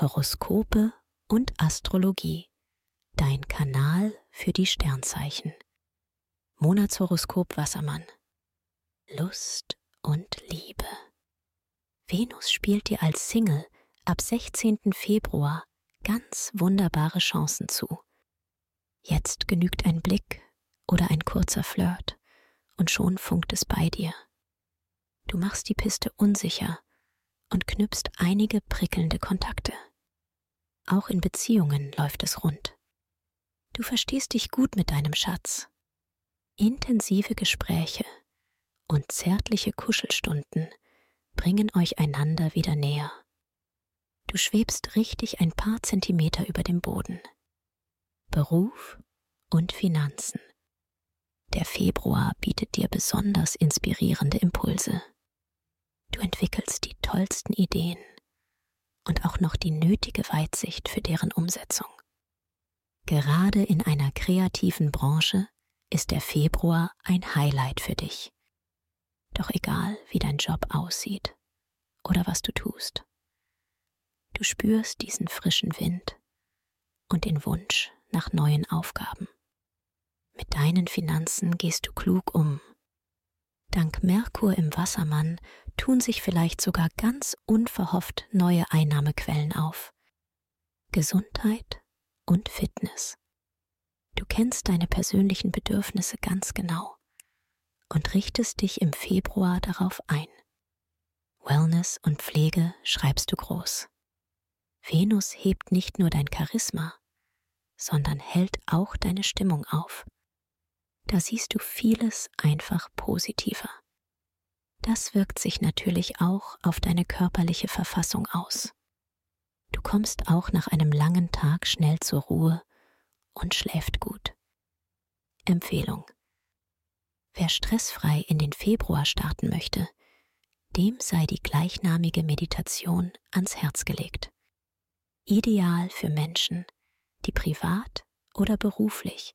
Horoskope und Astrologie. Dein Kanal für die Sternzeichen. Monatshoroskop Wassermann. Lust und Liebe. Venus spielt dir als Single ab 16. Februar ganz wunderbare Chancen zu. Jetzt genügt ein Blick oder ein kurzer Flirt und schon funkt es bei dir. Du machst die Piste unsicher und knüpfst einige prickelnde Kontakte. Auch in Beziehungen läuft es rund. Du verstehst dich gut mit deinem Schatz. Intensive Gespräche und zärtliche Kuschelstunden bringen euch einander wieder näher. Du schwebst richtig ein paar Zentimeter über dem Boden. Beruf und Finanzen. Der Februar bietet dir besonders inspirierende Impulse. Du entwickelst die tollsten Ideen und auch noch die nötige Weitsicht für deren Umsetzung. Gerade in einer kreativen Branche ist der Februar ein Highlight für dich. Doch egal, wie dein Job aussieht oder was du tust, du spürst diesen frischen Wind und den Wunsch nach neuen Aufgaben. Mit deinen Finanzen gehst du klug um. Dank Merkur im Wassermann tun sich vielleicht sogar ganz unverhofft neue Einnahmequellen auf. Gesundheit und Fitness. Du kennst deine persönlichen Bedürfnisse ganz genau und richtest dich im Februar darauf ein. Wellness und Pflege schreibst du groß. Venus hebt nicht nur dein Charisma, sondern hält auch deine Stimmung auf. Da siehst du vieles einfach positiver. Das wirkt sich natürlich auch auf deine körperliche Verfassung aus. Du kommst auch nach einem langen Tag schnell zur Ruhe und schläft gut. Empfehlung. Wer stressfrei in den Februar starten möchte, dem sei die gleichnamige Meditation ans Herz gelegt. Ideal für Menschen, die privat oder beruflich